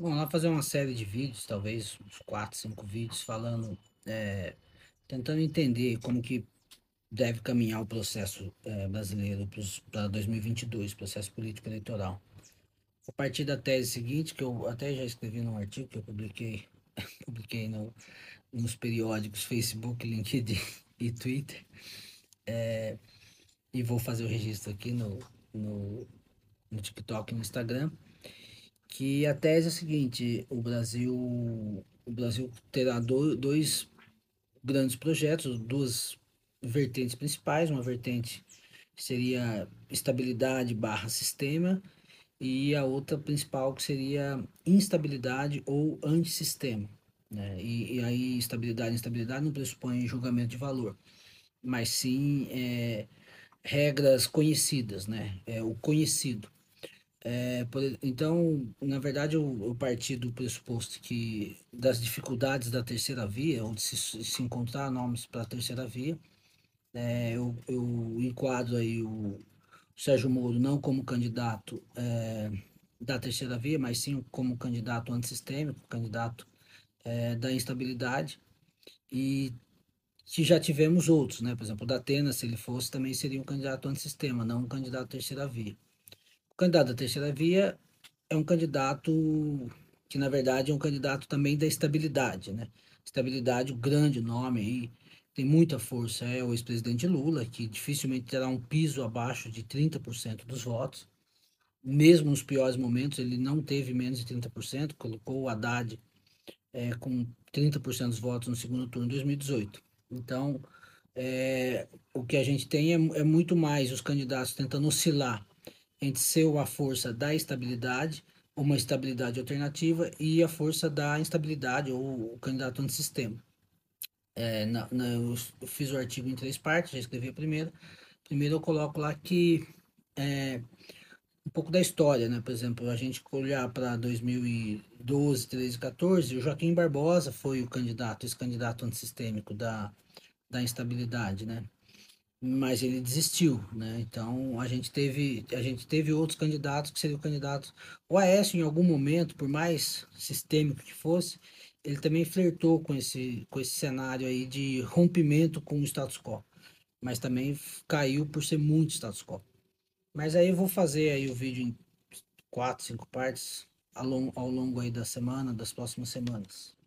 Vamos lá fazer uma série de vídeos, talvez uns 4, 5 vídeos, falando, é, tentando entender como que deve caminhar o processo é, brasileiro para 2022, processo político eleitoral. A partir da tese seguinte, que eu até já escrevi num artigo que eu publiquei, publiquei no, nos periódicos Facebook, LinkedIn e Twitter, é, e vou fazer o registro aqui no, no, no TikTok e no Instagram, que a tese é a seguinte, o Brasil, o Brasil terá do, dois grandes projetos, duas vertentes principais, uma vertente seria estabilidade barra sistema e a outra principal que seria instabilidade ou antissistema. Né? E, e aí estabilidade e instabilidade não pressupõe julgamento de valor, mas sim é, regras conhecidas, né? É o conhecido. É, por, então, na verdade, eu, eu parti do pressuposto que das dificuldades da terceira via, ou de se, se encontrar nomes para a terceira via, é, eu, eu enquadro aí o Sérgio Moro não como candidato é, da terceira via, mas sim como candidato antissistêmico, candidato é, da instabilidade, e que já tivemos outros, né? Por exemplo, o da Atena, se ele fosse, também seria um candidato antissistema, não um candidato terceira via candidato da terceira via é um candidato que, na verdade, é um candidato também da estabilidade, né? Estabilidade, o grande nome aí, tem muita força, é o ex-presidente Lula, que dificilmente terá um piso abaixo de 30% dos votos. Mesmo nos piores momentos, ele não teve menos de 30%, colocou o Haddad é, com 30% dos votos no segundo turno de 2018. Então, é, o que a gente tem é, é muito mais os candidatos tentando oscilar entre ser a força da estabilidade, uma estabilidade alternativa, e a força da instabilidade, ou o candidato antissistema. É, na, na, eu fiz o artigo em três partes, já escrevi a primeira. Primeiro eu coloco lá que é, um pouco da história, né? Por exemplo, a gente olhar para 2012, 13, 14, o Joaquim Barbosa foi o candidato, esse candidato antissistêmico da, da instabilidade, né? Mas ele desistiu, né? Então a gente teve a gente teve outros candidatos que seriam candidatos. O Aécio em algum momento, por mais sistêmico que fosse, ele também flertou com esse com esse cenário aí de rompimento com o status quo, mas também caiu por ser muito status quo. Mas aí eu vou fazer aí o vídeo em quatro, cinco partes ao longo, ao longo aí da semana, das próximas semanas.